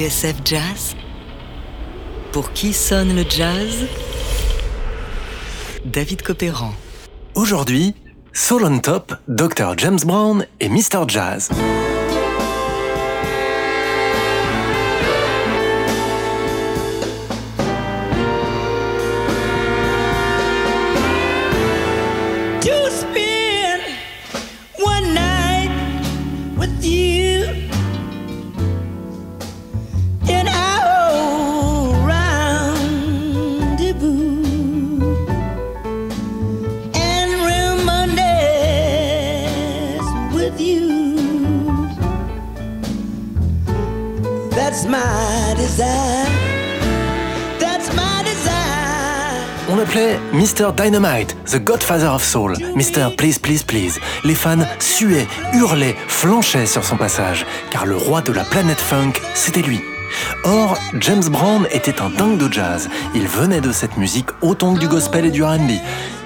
TSF Jazz Pour qui sonne le jazz? David Copéran. Aujourd'hui, Soul on Top, Dr. James Brown et Mr. Jazz. That's my. That's. On l'appelait Mr. Dynamite, The Godfather of Soul, Mr. Please Please Please. Les fans suaient, hurlaient, flanchaient sur son passage, car le roi de la planète funk, c'était lui. Or, James Brown était un dingue de jazz. Il venait de cette musique autant que du gospel et du R&B.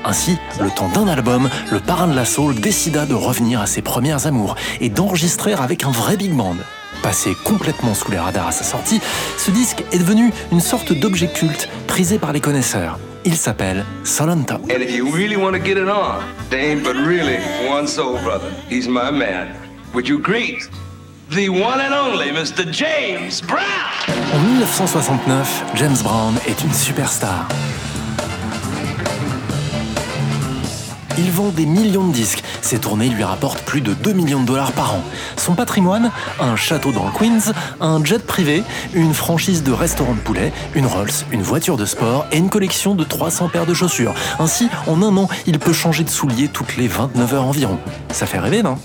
Ainsi, le temps d'un album, le parrain de la soul décida de revenir à ses premières amours et d'enregistrer avec un vrai big band. Passé complètement sous les radars à sa sortie, ce disque est devenu une sorte d'objet culte prisé par les connaisseurs. Il s'appelle Top. And if you really want to get it on, there ain't but really one soul brother. He's my man. Would you greet the one and only Mr. James Brown? En 1969, James Brown est une superstar. Il vend des millions de disques. Ses tournées lui rapportent plus de 2 millions de dollars par an. Son patrimoine Un château dans le Queens, un jet privé, une franchise de restaurants de poulet, une Rolls, une voiture de sport et une collection de 300 paires de chaussures. Ainsi, en un an, il peut changer de souliers toutes les 29 heures environ. Ça fait rêver, non?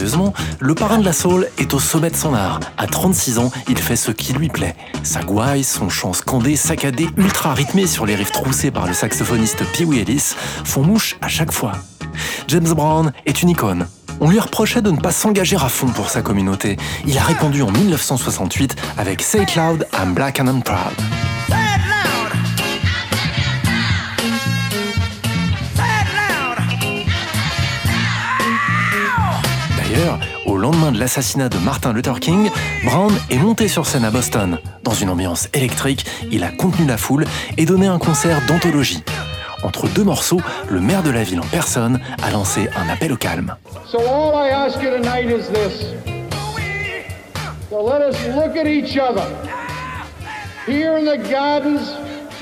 Sérieusement, le parrain de la soul est au sommet de son art. À 36 ans, il fait ce qui lui plaît. Sa gouaille, son chant scandé, saccadé, ultra rythmé sur les riffs troussés par le saxophoniste Pee Wee Ellis font mouche à chaque fois. James Brown est une icône. On lui reprochait de ne pas s'engager à fond pour sa communauté. Il a répondu en 1968 avec Say It Loud, I'm Black and I'm Proud. D'ailleurs, au lendemain de l'assassinat de Martin Luther King, Brown est monté sur scène à Boston. Dans une ambiance électrique, il a contenu la foule et donné un concert d'anthologie. Entre deux morceaux, le maire de la ville en personne a lancé un appel au calme. So all I ask you tonight is this. So let us look at each other here in the gardens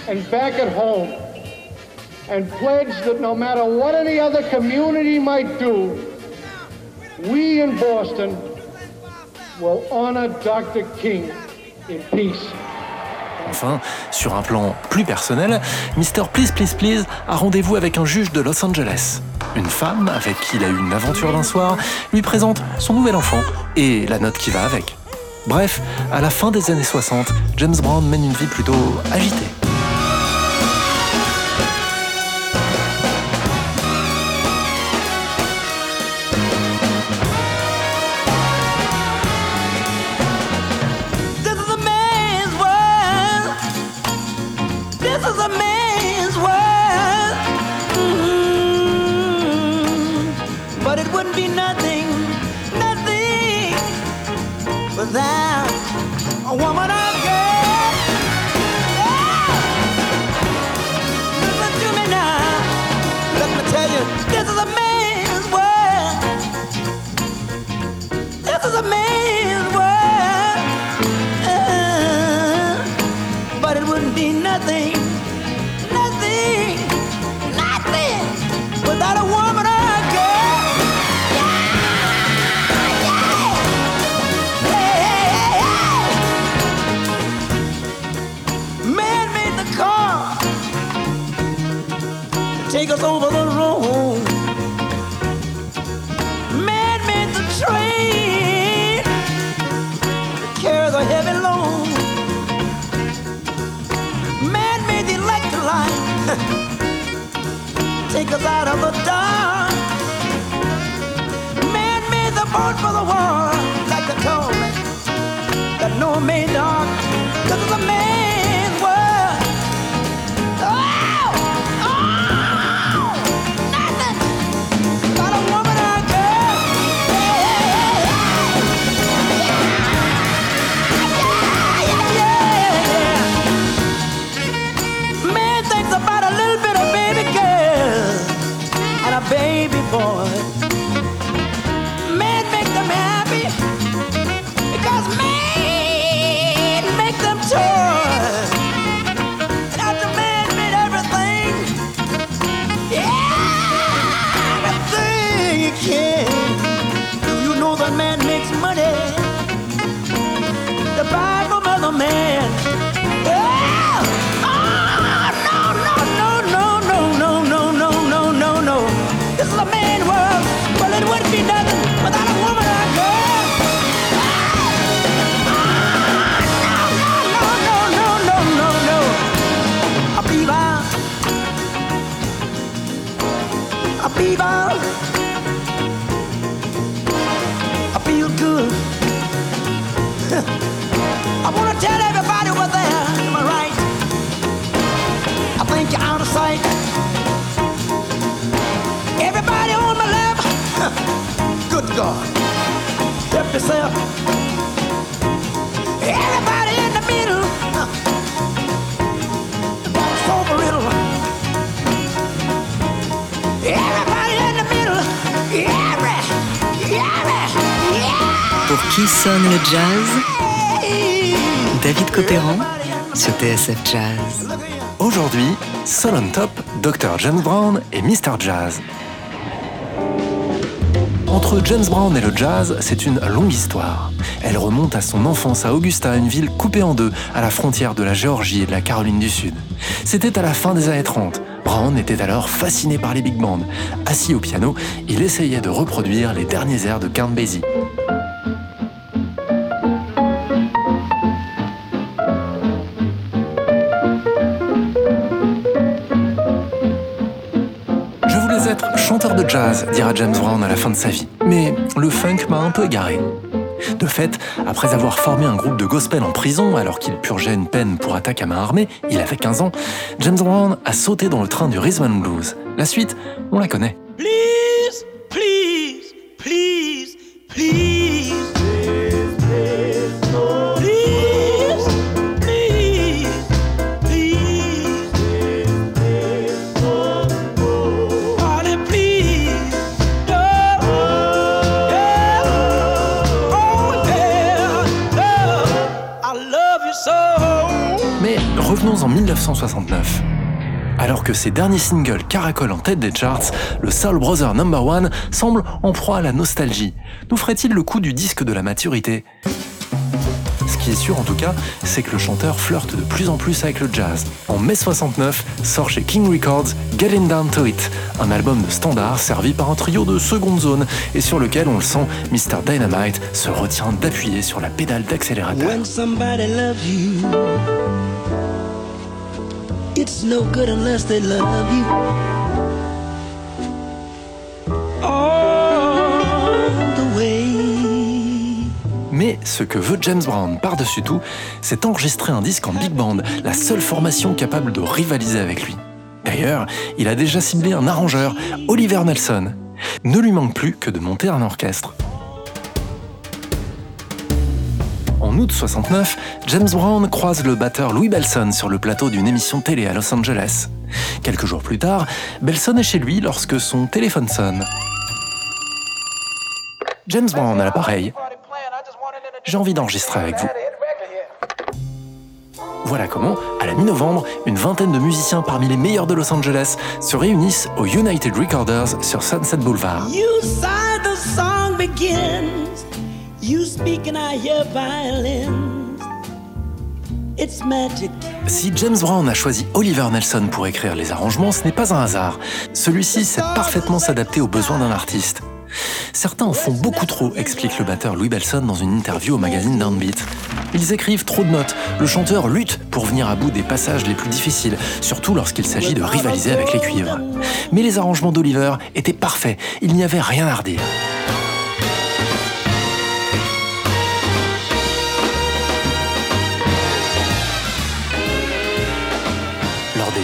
and back at home and pledge that no matter what any other community might do, we in Boston will honor Dr. King in peace. Enfin, sur un plan plus personnel, Mr. Please Please Please a rendez-vous avec un juge de Los Angeles. Une femme, avec qui il a eu une aventure d'un soir, lui présente son nouvel enfant et la note qui va avec. Bref, à la fin des années 60, James Brown mène une vie plutôt agitée. Nothing, nothing, nothing without a woman or a girl. Yeah, yeah. Hey, hey, hey, hey. Man made the car take us over take us out of the dark. Man made the boat for the war, like the told me that no man dog. This is a God, help yourself. Everybody in the middle, got a sober riddle. Everybody in the middle, yeah, yeah, yeah. Pour qui sonne le jazz? David Copéran sur TSF Jazz. Aujourd'hui, Sol on Top, Dr. James Brown et Mr. Jazz. Entre James Brown et le jazz, c'est une longue histoire. Elle remonte à son enfance à Augusta, une ville coupée en deux, à la frontière de la Géorgie et de la Caroline du Sud. C'était à la fin des années 30. Brown était alors fasciné par les big bands. Assis au piano, il essayait de reproduire les derniers airs de Count Basie. Je voulais être chanteur de jazz, dira James Brown à la fin de sa vie. Mais le funk m'a un peu égaré. De fait, après avoir formé un groupe de gospel en prison alors qu'il purgeait une peine pour attaque à main armée, il avait 15 ans, James Brown a sauté dans le train du rhythm blues. La suite, on la connaît. Revenons en 1969. Alors que ses derniers singles caracolent en tête des charts, le Soul Brother No. 1 semble en proie à la nostalgie. Nous ferait-il le coup du disque de la maturité? Ce qui est sûr en tout cas, c'est que le chanteur flirte de plus en plus avec le jazz. En mai 69, sort chez King Records Getting Down to It, un album de standard servi par un trio de seconde zone et sur lequel on le sent, Mr. Dynamite se retient d'appuyer sur la pédale d'accélérateur. Mais ce que veut James Brown par-dessus tout, c'est enregistrer un disque en big band, la seule formation capable de rivaliser avec lui. D'ailleurs, il a déjà ciblé un arrangeur, Oliver Nelson. Ne lui manque plus que de monter un orchestre. En août 69, James Brown croise le batteur Louis Belson sur le plateau d'une émission télé à Los Angeles. Quelques jours plus tard, Belson est chez lui lorsque son téléphone sonne. James Brown à l'appareil. J'ai envie d'enregistrer avec vous. Voilà comment, à la mi-novembre, une vingtaine de musiciens parmi les meilleurs de Los Angeles se réunissent au United Recorders sur Sunset Boulevard. Si James Brown a choisi Oliver Nelson pour écrire les arrangements, ce n'est pas un hasard. Celui-ci sait parfaitement s'adapter aux besoins d'un artiste. Certains en font beaucoup trop, explique le batteur Louis Belson dans une interview au magazine Downbeat. Ils écrivent trop de notes. Le chanteur lutte pour venir à bout des passages les plus difficiles, surtout lorsqu'il s'agit de rivaliser avec les cuivres. Mais les arrangements d'Oliver étaient parfaits, il n'y avait rien à redire.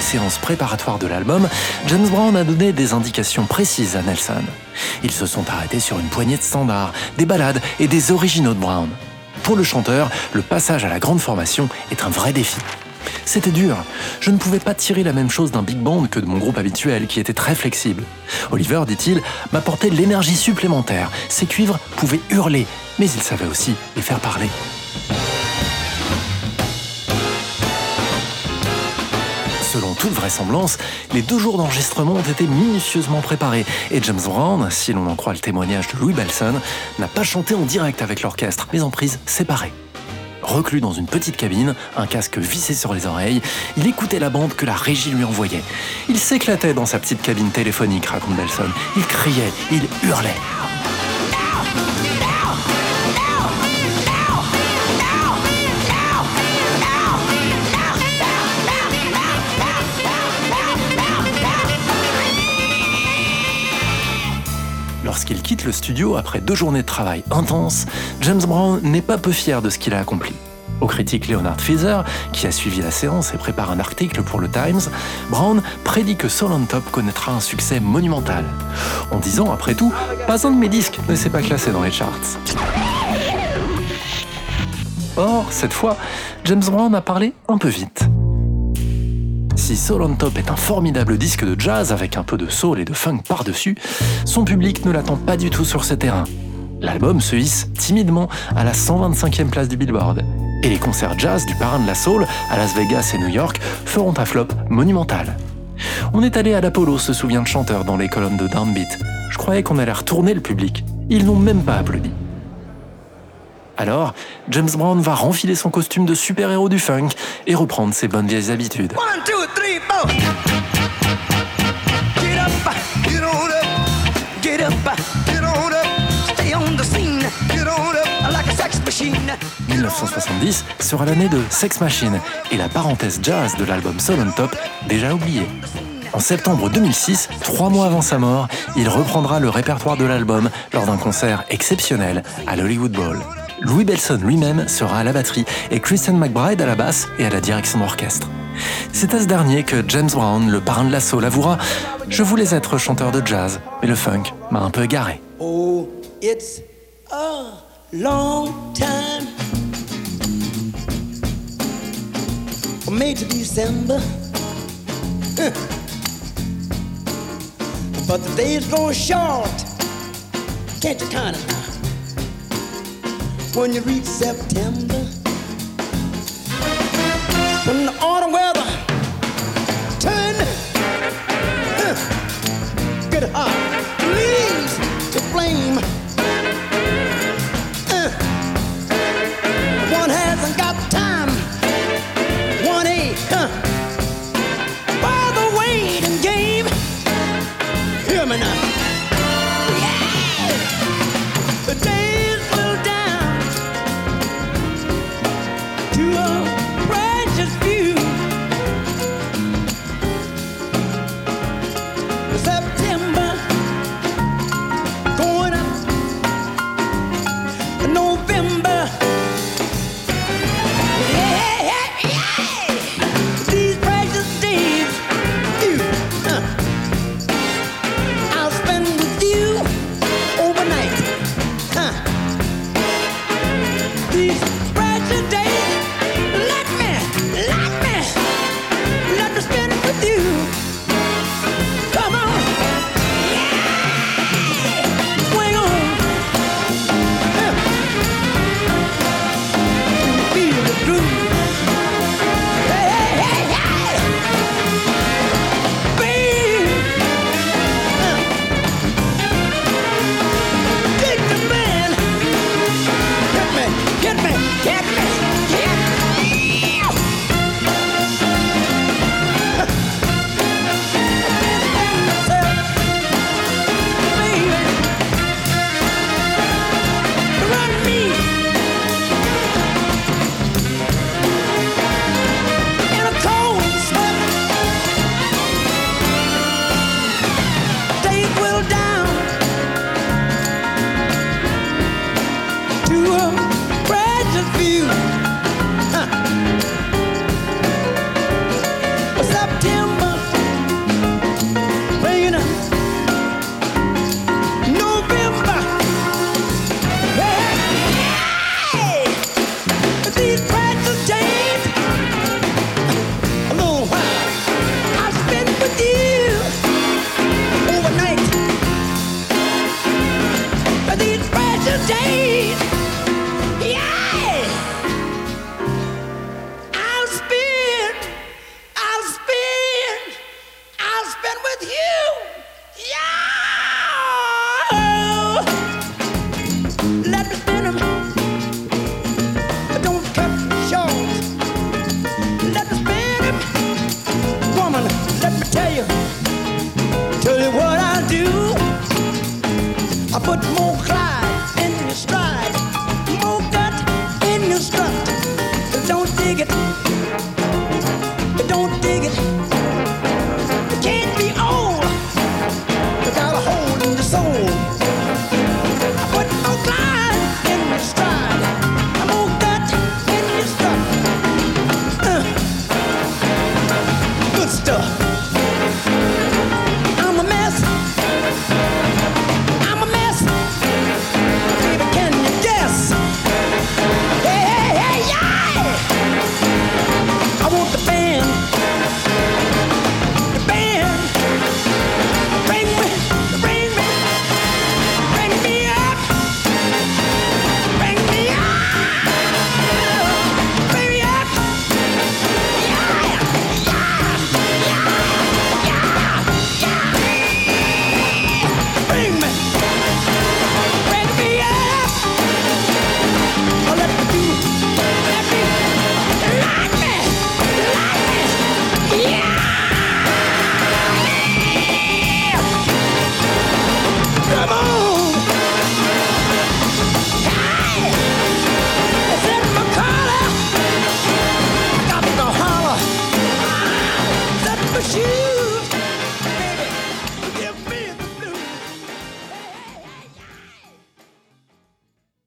Séances préparatoires de l'album, James Brown a donné des indications précises à Nelson. Ils se sont arrêtés sur une poignée de standards, des ballades et des originaux de Brown. Pour le chanteur, le passage à la grande formation est un vrai défi. C'était dur. Je ne pouvais pas tirer la même chose d'un big band que de mon groupe habituel, qui était très flexible. Oliver, dit-il, m'apportait de l'énergie supplémentaire. Ses cuivres pouvaient hurler, mais il savait aussi les faire parler. Toute vraisemblance, les deux jours d'enregistrement ont été minutieusement préparés et James Brown, si l'on en croit le témoignage de Louis Belson, n'a pas chanté en direct avec l'orchestre, mais en prise séparée. Reclus dans une petite cabine, un casque vissé sur les oreilles, il écoutait la bande que la régie lui envoyait. Il s'éclatait dans sa petite cabine téléphonique, raconte Belson. Il criait, il hurlait. Lorsqu'il quitte le studio après deux journées de travail intenses, James Brown n'est pas peu fier de ce qu'il a accompli. Au critique Leonard Feather, qui a suivi la séance et prépare un article pour le Times, Brown prédit que Soul on Top connaîtra un succès monumental. En disant, après tout, pas un de mes disques ne s'est pas classé dans les charts. Or, cette fois, James Brown a parlé un peu vite. Si Soul on Top est un formidable disque de jazz avec un peu de soul et de funk par-dessus, son public ne l'attend pas du tout sur ce terrain. L'album se hisse timidement à la 125e place du Billboard. Et les concerts jazz du parrain de la soul à Las Vegas et New York feront un flop monumental. On est allé à l'Apollo, se souvient le chanteur dans les colonnes de Downbeat. Je croyais qu'on allait retourner le public. Ils n'ont même pas applaudi. Alors, James Brown va renfiler son costume de super-héros du funk et reprendre ses bonnes vieilles habitudes. One, two, three, four. Get up, get on up, get up, get on up. Stay on the scene, get on up like a sex machine. 1970 sera l'année de Sex Machine et la parenthèse jazz de l'album Soul on Top déjà oubliée. En septembre 2006, trois mois avant sa mort, il reprendra le répertoire de l'album lors d'un concert exceptionnel à l'Hollywood Bowl. Louis Belson lui-même sera à la batterie et Christian McBride à la basse et à la direction d'orchestre. C'est à ce dernier que James Brown, le parrain de la soul, avouera Je voulais être chanteur de jazz, mais le funk m'a un peu égaré. Oh, it's a long time. But the days grow short. Can't you of now? When you reach September,